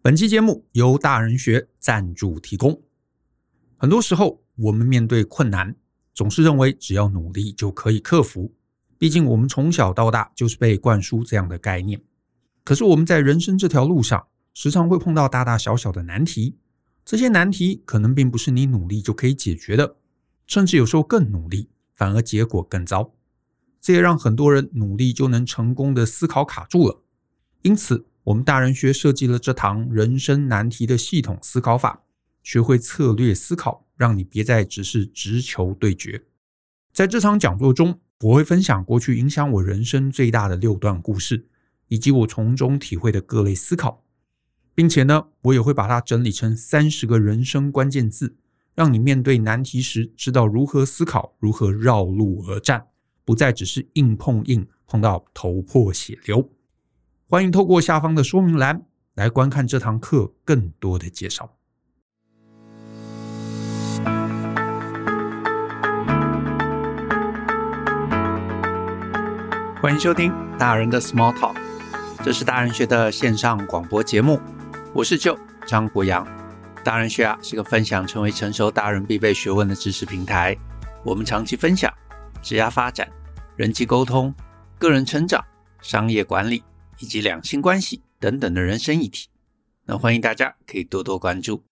本期节目由大人学赞助提供。很多时候，我们面对困难，总是认为只要努力就可以克服。毕竟，我们从小到大就是被灌输这样的概念。可是，我们在人生这条路上，时常会碰到大大小小的难题。这些难题可能并不是你努力就可以解决的，甚至有时候更努力，反而结果更糟。这也让很多人努力就能成功的思考卡住了。因此，我们大人学设计了这堂人生难题的系统思考法，学会策略思考，让你别再只是直球对决。在这场讲座中，我会分享过去影响我人生最大的六段故事，以及我从中体会的各类思考，并且呢，我也会把它整理成三十个人生关键字，让你面对难题时知道如何思考，如何绕路而战，不再只是硬碰硬，碰到头破血流。欢迎透过下方的说明栏来观看这堂课更多的介绍。欢迎收听大人的 Small Talk，这是大人学的线上广播节目。我是舅张国洋。大人学啊是个分享成为成熟大人必备学问的知识平台。我们长期分享职业发展、人际沟通、个人成长、商业管理。以及两性关系等等的人生议题，那欢迎大家可以多多关注。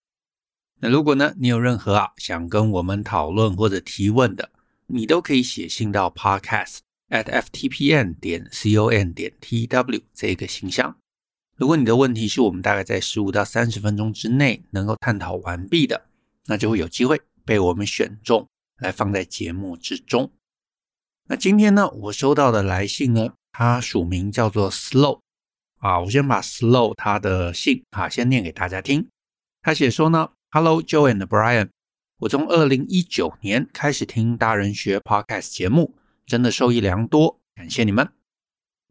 那如果呢，你有任何啊想跟我们讨论或者提问的，你都可以写信到 podcast at ftpn 点 com 点 tw 这个信箱。如果你的问题是我们大概在十五到三十分钟之内能够探讨完毕的，那就会有机会被我们选中来放在节目之中。那今天呢，我收到的来信呢。他署名叫做 Slow 啊，我先把 Slow 他的信啊先念给大家听。他写说呢，Hello Joe and Brian，我从二零一九年开始听大人学 Podcast 节目，真的受益良多，感谢你们。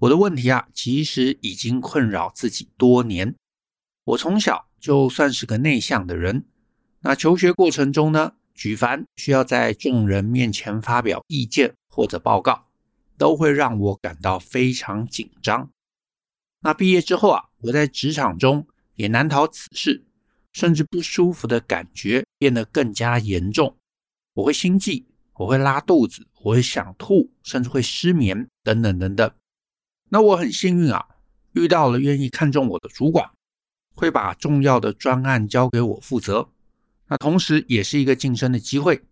我的问题啊，其实已经困扰自己多年。我从小就算是个内向的人，那求学过程中呢，举凡需要在众人面前发表意见或者报告。都会让我感到非常紧张。那毕业之后啊，我在职场中也难逃此事，甚至不舒服的感觉变得更加严重。我会心悸，我会拉肚子，我会想吐，甚至会失眠，等等等等。那我很幸运啊，遇到了愿意看重我的主管，会把重要的专案交给我负责。那同时也是一个晋升的机会。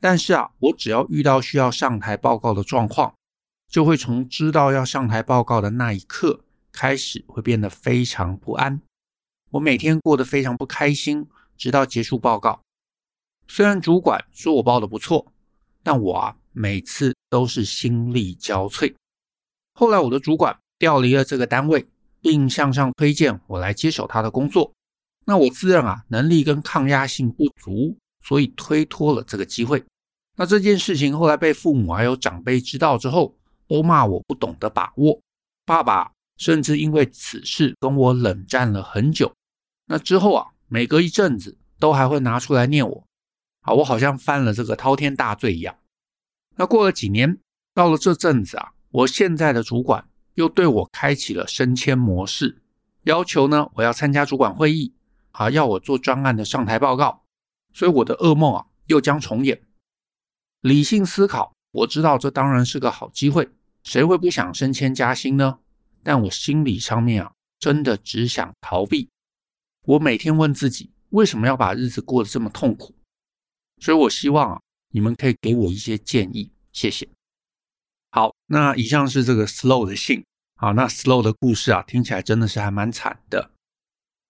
但是啊，我只要遇到需要上台报告的状况，就会从知道要上台报告的那一刻开始，会变得非常不安。我每天过得非常不开心，直到结束报告。虽然主管说我报的不错，但我啊每次都是心力交瘁。后来我的主管调离了这个单位，并向上推荐我来接手他的工作。那我自认啊能力跟抗压性不足，所以推脱了这个机会。那这件事情后来被父母还有长辈知道之后，都骂我不懂得把握，爸爸甚至因为此事跟我冷战了很久。那之后啊，每隔一阵子都还会拿出来念我，啊，我好像犯了这个滔天大罪一样。那过了几年，到了这阵子啊，我现在的主管又对我开启了升迁模式，要求呢我要参加主管会议，啊，要我做专案的上台报告，所以我的噩梦啊又将重演。理性思考，我知道这当然是个好机会。谁会不想升迁加薪呢？但我心理上面啊，真的只想逃避。我每天问自己，为什么要把日子过得这么痛苦？所以我希望啊，你们可以给我一些建议，谢谢。好，那以上是这个 Slow 的信。好，那 Slow 的故事啊，听起来真的是还蛮惨的。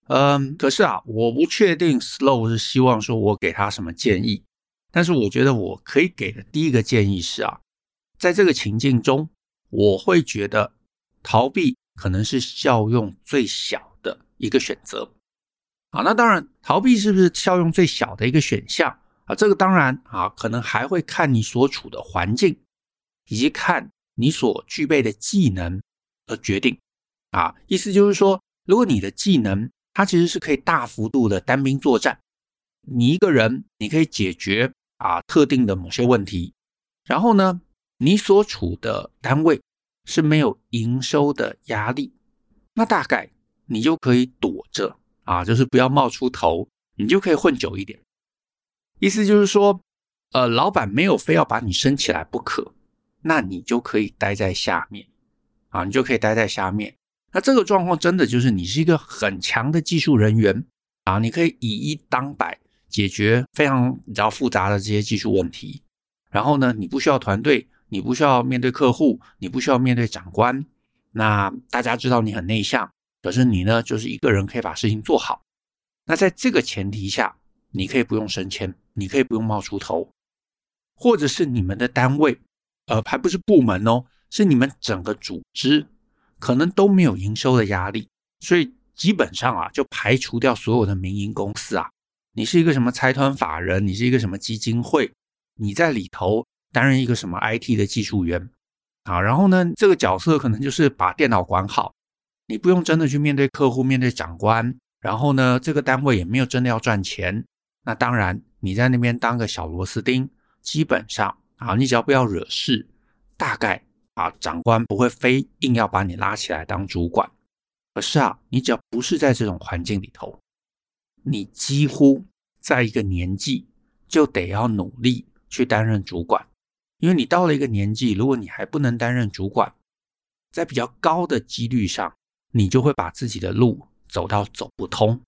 嗯，可是啊，我不确定 Slow 是希望说我给他什么建议，但是我觉得我可以给的第一个建议是啊，在这个情境中。我会觉得逃避可能是效用最小的一个选择。好，那当然，逃避是不是效用最小的一个选项啊？这个当然啊，可能还会看你所处的环境，以及看你所具备的技能而决定。啊，意思就是说，如果你的技能它其实是可以大幅度的单兵作战，你一个人你可以解决啊特定的某些问题，然后呢，你所处的单位是没有营收的压力，那大概你就可以躲着啊，就是不要冒出头，你就可以混久一点。意思就是说，呃，老板没有非要把你升起来不可，那你就可以待在下面，啊，你就可以待在下面。那这个状况真的就是你是一个很强的技术人员啊，你可以以一当百，解决非常比较复杂的这些技术问题。然后呢，你不需要团队，你不需要面对客户，你不需要面对长官。那大家知道你很内向，可是你呢，就是一个人可以把事情做好。那在这个前提下，你可以不用升迁。你可以不用冒出头，或者是你们的单位，呃，还不是部门哦，是你们整个组织可能都没有营收的压力，所以基本上啊，就排除掉所有的民营公司啊。你是一个什么财团法人，你是一个什么基金会，你在里头担任一个什么 IT 的技术员啊，然后呢，这个角色可能就是把电脑管好，你不用真的去面对客户、面对长官，然后呢，这个单位也没有真的要赚钱，那当然。你在那边当个小螺丝钉，基本上啊，你只要不要惹事，大概啊，长官不会非硬要把你拉起来当主管。可是啊，你只要不是在这种环境里头，你几乎在一个年纪就得要努力去担任主管，因为你到了一个年纪，如果你还不能担任主管，在比较高的几率上，你就会把自己的路走到走不通。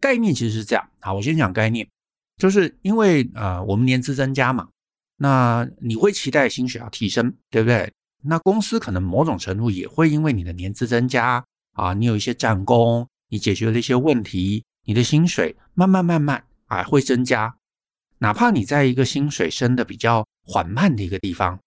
概念其实是这样，好，我先讲概念。就是因为呃，我们年资增加嘛，那你会期待薪水要提升，对不对？那公司可能某种程度也会因为你的年资增加啊，你有一些战功，你解决了一些问题，你的薪水慢慢慢慢啊会增加。哪怕你在一个薪水升得比较缓慢的一个地方，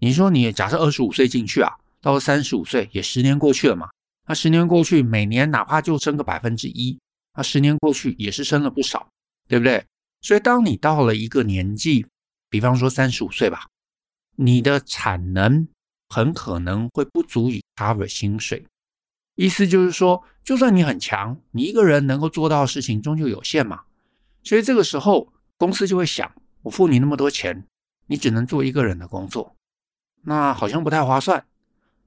你说你假设二十五岁进去啊，到了三十五岁也十年过去了嘛，那十年过去，每年哪怕就升个百分之一，那十年过去也是升了不少，对不对？所以，当你到了一个年纪，比方说三十五岁吧，你的产能很可能会不足以 cover 薪水。意思就是说，就算你很强，你一个人能够做到的事情终究有限嘛。所以这个时候，公司就会想：我付你那么多钱，你只能做一个人的工作，那好像不太划算。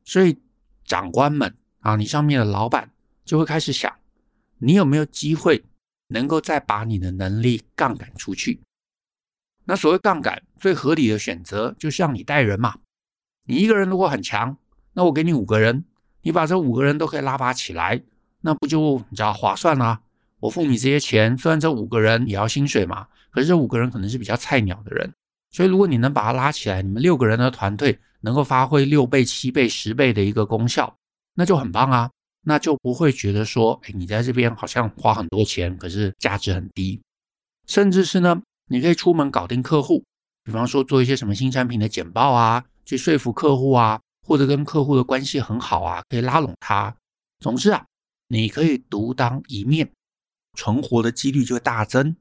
所以，长官们啊，你上面的老板就会开始想：你有没有机会？能够再把你的能力杠杆出去，那所谓杠杆最合理的选择就是让你带人嘛。你一个人如果很强，那我给你五个人，你把这五个人都可以拉拔起来，那不就你知道划算啦？我付你这些钱，虽然这五个人也要薪水嘛，可是这五个人可能是比较菜鸟的人，所以如果你能把他拉起来，你们六个人的团队能够发挥六倍、七倍、十倍的一个功效，那就很棒啊。那就不会觉得说，哎，你在这边好像花很多钱，可是价值很低。甚至是呢，你可以出门搞定客户，比方说做一些什么新产品的简报啊，去说服客户啊，或者跟客户的关系很好啊，可以拉拢他。总之啊，你可以独当一面，存活的几率就会大增，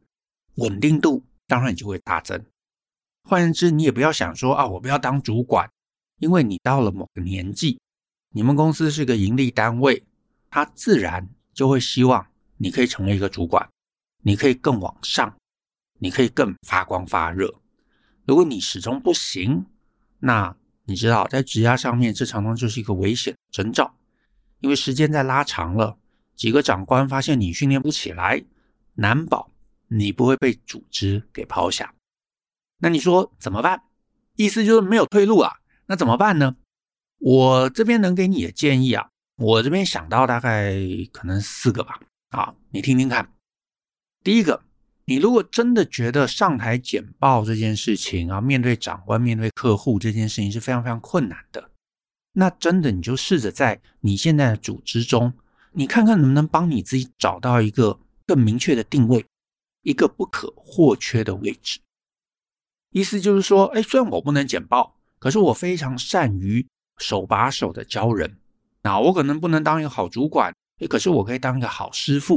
稳定度当然就会大增。换言之，你也不要想说啊，我不要当主管，因为你到了某个年纪，你们公司是个盈利单位。他自然就会希望你可以成为一个主管，你可以更往上，你可以更发光发热。如果你始终不行，那你知道在职涯上面，这常常就是一个危险征兆，因为时间在拉长了，几个长官发现你训练不起来，难保你不会被组织给抛下。那你说怎么办？意思就是没有退路啊。那怎么办呢？我这边能给你的建议啊。我这边想到大概可能四个吧，啊，你听听看。第一个，你如果真的觉得上台简报这件事情啊，面对长官、面对客户这件事情是非常非常困难的，那真的你就试着在你现在的组织中，你看看能不能帮你自己找到一个更明确的定位，一个不可或缺的位置。意思就是说，哎，虽然我不能简报，可是我非常善于手把手的教人。那我可能不能当一个好主管，哎可是我可以当一个好师傅，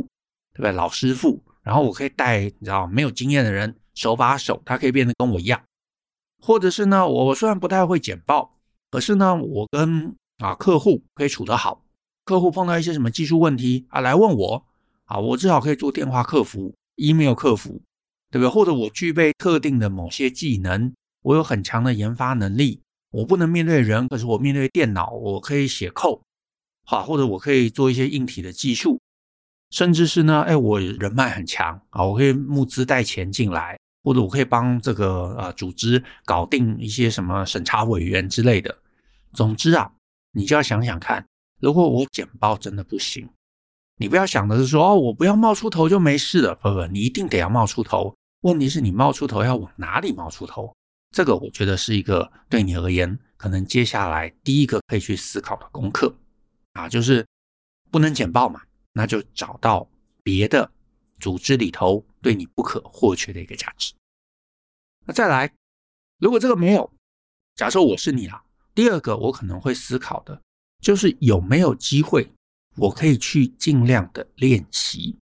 对不对？老师傅，然后我可以带，你知道没有经验的人手把手，他可以变得跟我一样。或者是呢，我虽然不太会简报，可是呢，我跟啊客户可以处得好。客户碰到一些什么技术问题啊，来问我啊，我至少可以做电话客服、email 客服，对不对？或者我具备特定的某些技能，我有很强的研发能力，我不能面对人，可是我面对电脑，我可以写 code。好，或者我可以做一些硬体的技术，甚至是呢，哎，我人脉很强啊，我可以募资带钱进来，或者我可以帮这个呃组织搞定一些什么审查委员之类的。总之啊，你就要想想看，如果我简报真的不行，你不要想的是说哦，我不要冒出头就没事了，不不，你一定得要冒出头。问题是你冒出头要往哪里冒出头？这个我觉得是一个对你而言，可能接下来第一个可以去思考的功课啊，就是不能简报嘛。那就找到别的组织里头对你不可或缺的一个价值。那再来，如果这个没有，假设我是你啊，第二个我可能会思考的就是有没有机会我可以去尽量的练习。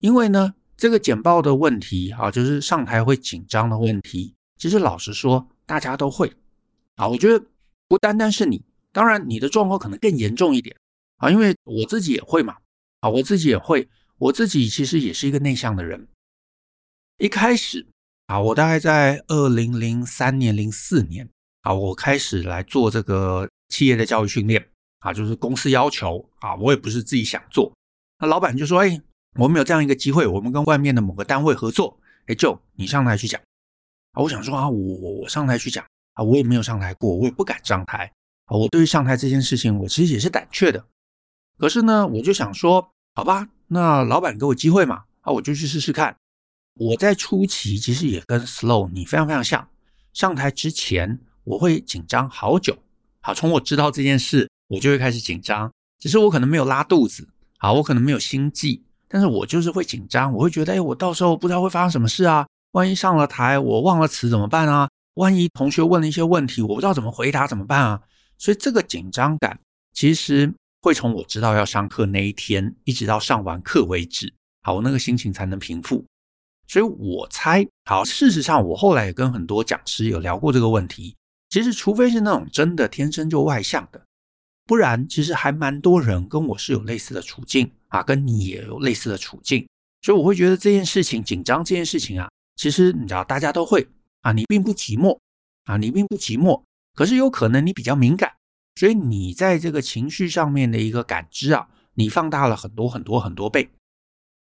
因为呢，这个简报的问题啊，就是上台会紧张的问题，其实老实说大家都会啊。我觉得不单单是你，当然你的状况可能更严重一点。啊，因为我自己也会嘛，啊，我自己也会，我自己其实也是一个内向的人。一开始啊，我大概在二零零三年、零四年啊，我开始来做这个企业的教育训练啊，就是公司要求啊，我也不是自己想做。那老板就说：“哎，我们有这样一个机会，我们跟外面的某个单位合作，哎，就你上台去讲。”啊，我想说啊，我我我上台去讲啊，我也没有上台过，我也不敢上台啊，我对于上台这件事情，我其实也是胆怯的。可是呢，我就想说，好吧，那老板给我机会嘛，啊，我就去试试看。我在初期其实也跟 Slow 你非常非常像，上台之前我会紧张好久。好，从我知道这件事，我就会开始紧张。只是我可能没有拉肚子，好，我可能没有心悸，但是我就是会紧张。我会觉得，哎，我到时候不知道会发生什么事啊，万一上了台我忘了词怎么办啊？万一同学问了一些问题，我不知道怎么回答怎么办啊？所以这个紧张感其实。会从我知道要上课那一天，一直到上完课为止，好，我那个心情才能平复。所以我猜，好，事实上我后来也跟很多讲师有聊过这个问题。其实，除非是那种真的天生就外向的，不然其实还蛮多人跟我是有类似的处境啊，跟你也有类似的处境。所以我会觉得这件事情紧张这件事情啊，其实你知道大家都会啊，你并不寂寞啊，你并不寂寞，可是有可能你比较敏感。所以你在这个情绪上面的一个感知啊，你放大了很多很多很多倍。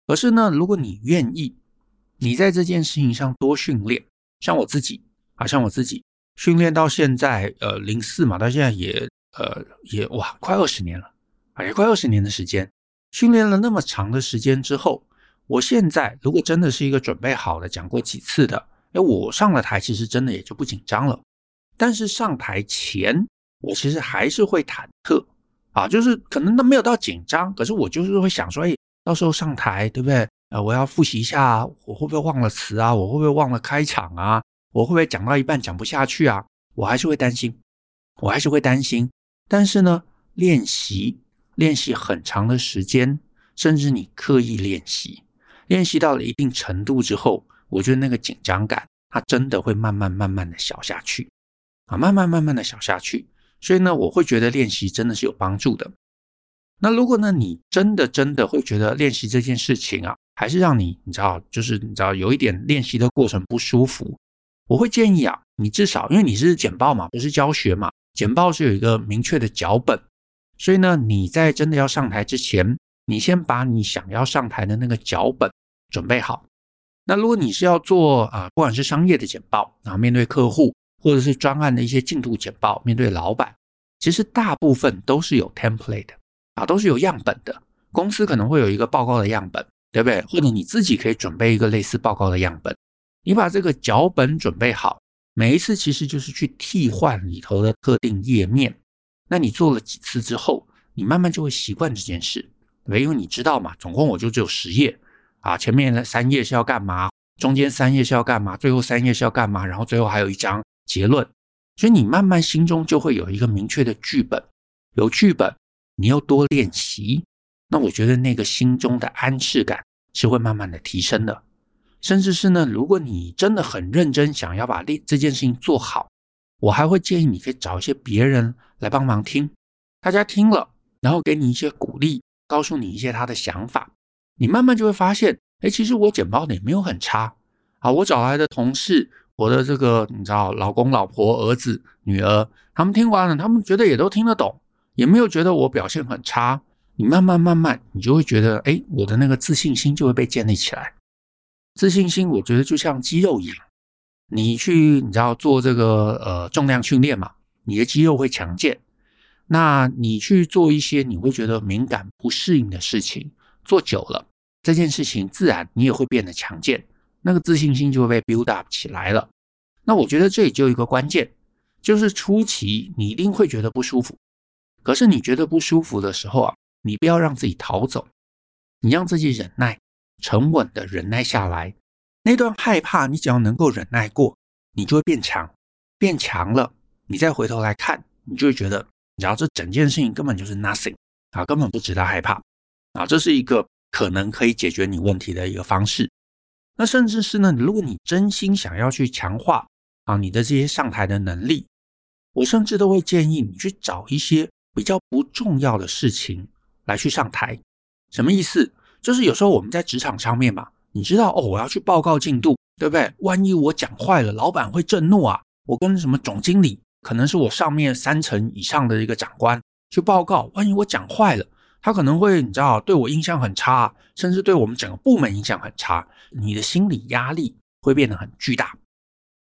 可是呢，如果你愿意，你在这件事情上多训练，像我自己啊，像我自己训练到现在，呃，零四嘛，到现在也呃也哇，快二十年了，哎，快二十年的时间，训练了那么长的时间之后，我现在如果真的是一个准备好了，讲过几次的，哎，我上了台，其实真的也就不紧张了。但是上台前，我其实还是会忐忑啊，就是可能都没有到紧张，可是我就是会想说，哎，到时候上台，对不对？呃，我要复习一下，我会不会忘了词啊？我会不会忘了开场啊？我会不会讲到一半讲不下去啊？我还是会担心，我还是会担心。但是呢，练习，练习很长的时间，甚至你刻意练习，练习到了一定程度之后，我觉得那个紧张感，它真的会慢慢慢慢的小下去啊，慢慢慢慢的小下去。所以呢，我会觉得练习真的是有帮助的。那如果呢，你真的真的会觉得练习这件事情啊，还是让你你知道，就是你知道有一点练习的过程不舒服，我会建议啊，你至少因为你是简报嘛，不是教学嘛，简报是有一个明确的脚本，所以呢，你在真的要上台之前，你先把你想要上台的那个脚本准备好。那如果你是要做啊，不管是商业的简报啊，面对客户。或者是专案的一些进度简报，面对老板，其实大部分都是有 template 的啊，都是有样本的。公司可能会有一个报告的样本，对不对？或者你自己可以准备一个类似报告的样本。你把这个脚本准备好，每一次其实就是去替换里头的特定页面。那你做了几次之后，你慢慢就会习惯这件事，对不对？因为你知道嘛，总共我就只有十页啊，前面的三页是要干嘛，中间三页是要干嘛，最后三页是要干嘛，然后最后还有一张。结论，所以你慢慢心中就会有一个明确的剧本，有剧本，你又多练习，那我觉得那个心中的安适感是会慢慢的提升的，甚至是呢，如果你真的很认真想要把这这件事情做好，我还会建议你可以找一些别人来帮忙听，大家听了，然后给你一些鼓励，告诉你一些他的想法，你慢慢就会发现，哎，其实我简报的也没有很差，啊，我找来的同事。我的这个你知道，老公、老婆、儿子、女儿，他们听完了，他们觉得也都听得懂，也没有觉得我表现很差。你慢慢慢慢，你就会觉得，哎，我的那个自信心就会被建立起来。自信心，我觉得就像肌肉一样，你去，你知道做这个呃重量训练嘛，你的肌肉会强健。那你去做一些你会觉得敏感不适应的事情，做久了，这件事情自然你也会变得强健，那个自信心就会被 build up 起来了。那我觉得这里就有一个关键，就是初期你一定会觉得不舒服，可是你觉得不舒服的时候啊，你不要让自己逃走，你让自己忍耐，沉稳的忍耐下来。那段害怕，你只要能够忍耐过，你就会变强，变强了，你再回头来看，你就会觉得，然后这整件事情根本就是 nothing 啊，根本不值得害怕啊，这是一个可能可以解决你问题的一个方式。那甚至是呢，如果你真心想要去强化。啊，你的这些上台的能力，我甚至都会建议你去找一些比较不重要的事情来去上台。什么意思？就是有时候我们在职场上面嘛，你知道哦，我要去报告进度，对不对？万一我讲坏了，老板会震怒啊！我跟什么总经理，可能是我上面三层以上的一个长官去报告，万一我讲坏了，他可能会你知道对我印象很差，甚至对我们整个部门影响很差，你的心理压力会变得很巨大。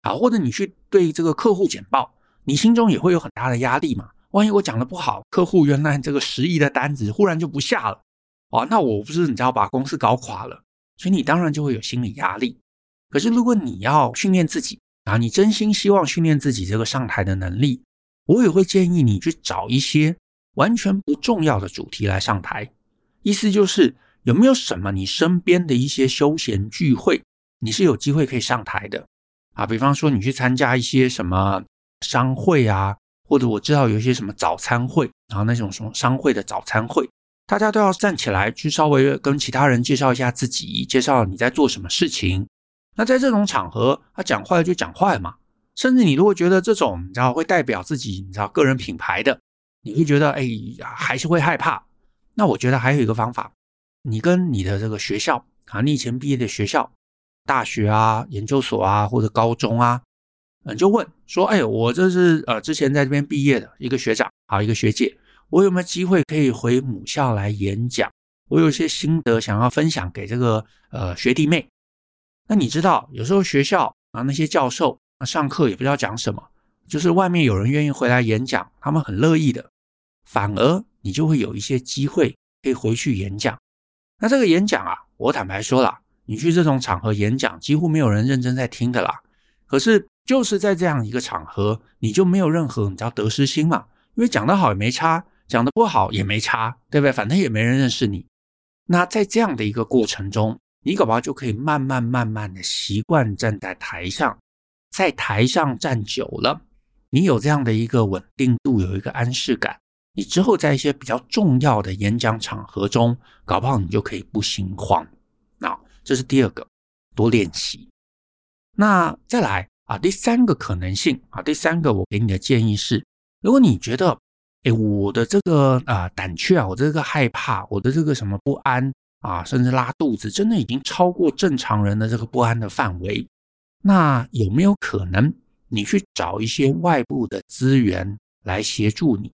啊，或者你去对这个客户简报，你心中也会有很大的压力嘛。万一我讲的不好，客户原来这个十亿的单子忽然就不下了，啊，那我不是你知道把公司搞垮了，所以你当然就会有心理压力。可是如果你要训练自己啊，你真心希望训练自己这个上台的能力，我也会建议你去找一些完全不重要的主题来上台。意思就是有没有什么你身边的一些休闲聚会，你是有机会可以上台的。啊，比方说你去参加一些什么商会啊，或者我知道有一些什么早餐会，然后那种什么商会的早餐会，大家都要站起来去稍微跟其他人介绍一下自己，介绍你在做什么事情。那在这种场合，他讲坏就讲坏嘛。甚至你如果觉得这种你知道会代表自己，你知道个人品牌的，你会觉得哎呀还是会害怕。那我觉得还有一个方法，你跟你的这个学校啊，你以前毕业的学校。大学啊，研究所啊，或者高中啊，嗯，就问说，哎，我这是呃之前在这边毕业的一个学长，好一个学姐，我有没有机会可以回母校来演讲？我有些心得想要分享给这个呃学弟妹。那你知道，有时候学校啊那些教授啊上课也不知道讲什么，就是外面有人愿意回来演讲，他们很乐意的，反而你就会有一些机会可以回去演讲。那这个演讲啊，我坦白说了。你去这种场合演讲，几乎没有人认真在听的啦。可是就是在这样一个场合，你就没有任何你知道得失心嘛？因为讲得好也没差，讲得不好也没差，对不对？反正也没人认识你。那在这样的一个过程中，你搞不好就可以慢慢慢慢的习惯站在台上，在台上站久了，你有这样的一个稳定度，有一个安适感，你之后在一些比较重要的演讲场合中，搞不好你就可以不心慌。那这是第二个，多练习。那再来啊，第三个可能性啊，第三个我给你的建议是，如果你觉得，哎，我的这个啊胆怯啊，我这个害怕，我的这个什么不安啊，甚至拉肚子，真的已经超过正常人的这个不安的范围，那有没有可能你去找一些外部的资源来协助你？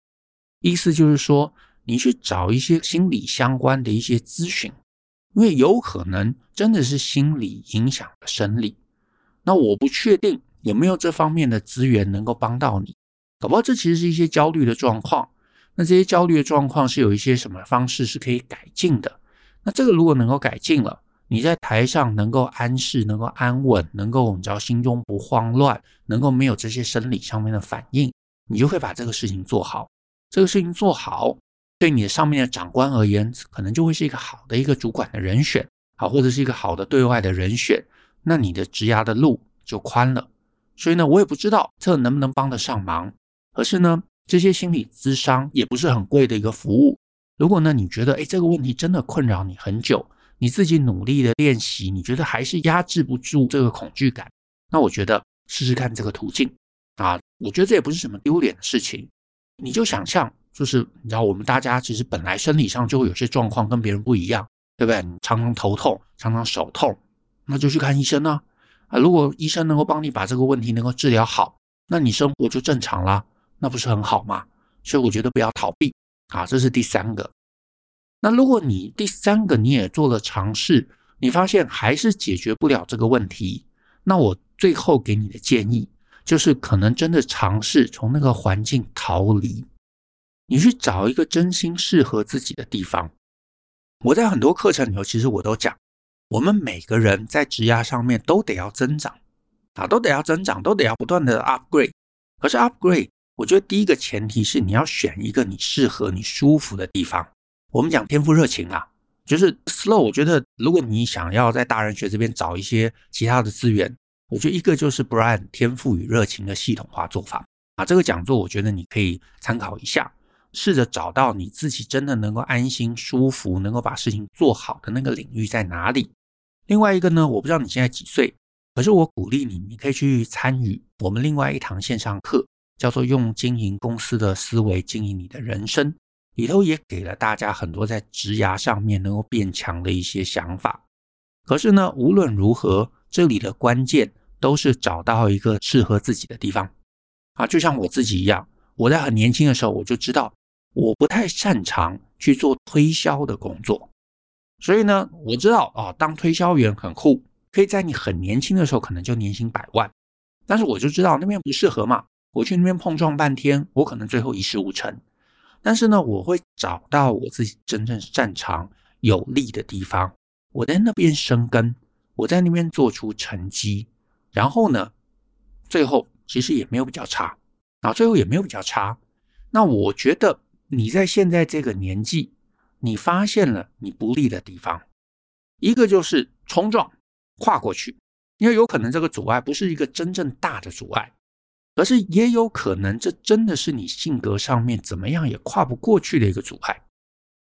意思就是说，你去找一些心理相关的一些咨询。因为有可能真的是心理影响了生理，那我不确定有没有这方面的资源能够帮到你。搞不好这其实是一些焦虑的状况，那这些焦虑的状况是有一些什么方式是可以改进的。那这个如果能够改进了，你在台上能够安适、能够安稳、能够你知道心中不慌乱，能够没有这些生理上面的反应，你就会把这个事情做好。这个事情做好。对你上面的长官而言，可能就会是一个好的一个主管的人选，好，或者是一个好的对外的人选，那你的职涯的路就宽了。所以呢，我也不知道这能不能帮得上忙。可是呢，这些心理咨商也不是很贵的一个服务。如果呢，你觉得哎，这个问题真的困扰你很久，你自己努力的练习，你觉得还是压制不住这个恐惧感，那我觉得试试看这个途径啊，我觉得这也不是什么丢脸的事情，你就想象。就是你知道，我们大家其实本来生理上就会有些状况跟别人不一样，对不对？你常常头痛，常常手痛，那就去看医生呢。啊，如果医生能够帮你把这个问题能够治疗好，那你生活就正常了，那不是很好吗？所以我觉得不要逃避啊，这是第三个。那如果你第三个你也做了尝试，你发现还是解决不了这个问题，那我最后给你的建议就是，可能真的尝试从那个环境逃离，你去找一个真心适合自己的地方。我在很多课程里头，其实我都讲，我们每个人在职涯上面都得要增长啊，都得要增长，都得要不断的 upgrade。可是 upgrade，我觉得第一个前提是你要选一个你适合、你舒服的地方。我们讲天赋热情啊，就是 slow。我觉得如果你想要在大人学这边找一些其他的资源，我觉得一个就是 Brian 天赋与热情的系统化做法啊。这个讲座我觉得你可以参考一下，试着找到你自己真的能够安心、舒服、能够把事情做好的那个领域在哪里。另外一个呢，我不知道你现在几岁，可是我鼓励你，你可以去参与我们另外一堂线上课，叫做“用经营公司的思维经营你的人生”。里头也给了大家很多在职涯上面能够变强的一些想法。可是呢，无论如何，这里的关键都是找到一个适合自己的地方啊。就像我自己一样，我在很年轻的时候我就知道我不太擅长去做推销的工作，所以呢，我知道啊，当推销员很酷，可以在你很年轻的时候可能就年薪百万。但是我就知道那边不适合嘛，我去那边碰撞半天，我可能最后一事无成。但是呢，我会找到我自己真正擅长、有利的地方，我在那边生根，我在那边做出成绩，然后呢，最后其实也没有比较差，啊，最后也没有比较差。那我觉得你在现在这个年纪，你发现了你不利的地方，一个就是冲撞跨过去，因为有可能这个阻碍不是一个真正大的阻碍。可是也有可能，这真的是你性格上面怎么样也跨不过去的一个阻碍。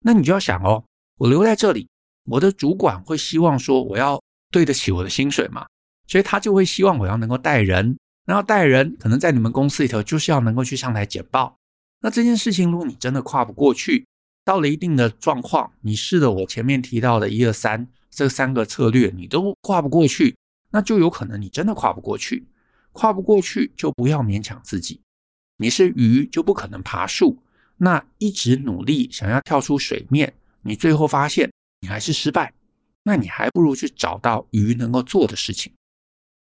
那你就要想哦，我留在这里，我的主管会希望说我要对得起我的薪水嘛，所以他就会希望我要能够带人，然后带人可能在你们公司里头就是要能够去上台简报。那这件事情如果你真的跨不过去，到了一定的状况，你试了我前面提到的一二三这三个策略，你都跨不过去，那就有可能你真的跨不过去。跨不过去就不要勉强自己。你是鱼就不可能爬树，那一直努力想要跳出水面，你最后发现你还是失败，那你还不如去找到鱼能够做的事情。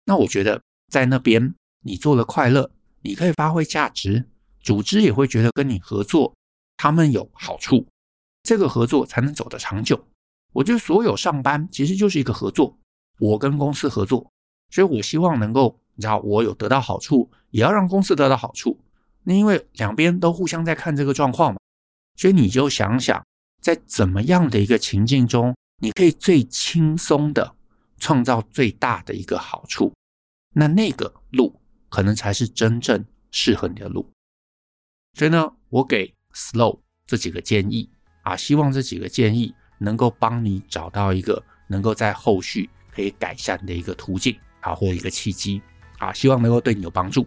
那我觉得在那边你做了快乐，你可以发挥价值，组织也会觉得跟你合作，他们有好处，这个合作才能走得长久。我觉得所有上班其实就是一个合作，我跟公司合作，所以我希望能够。你知道我有得到好处，也要让公司得到好处。那因为两边都互相在看这个状况嘛，所以你就想想，在怎么样的一个情境中，你可以最轻松的创造最大的一个好处。那那个路可能才是真正适合你的路。所以呢，我给 Slow 这几个建议啊，希望这几个建议能够帮你找到一个能够在后续可以改善的一个途径啊，或一个契机。啊，希望能够对你有帮助。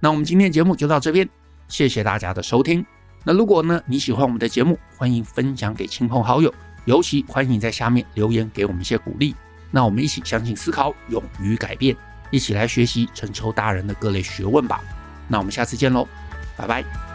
那我们今天的节目就到这边，谢谢大家的收听。那如果呢，你喜欢我们的节目，欢迎分享给亲朋好友，尤其欢迎在下面留言给我们一些鼓励。那我们一起相信、思考、勇于改变，一起来学习陈抽大人的各类学问吧。那我们下次见喽，拜拜。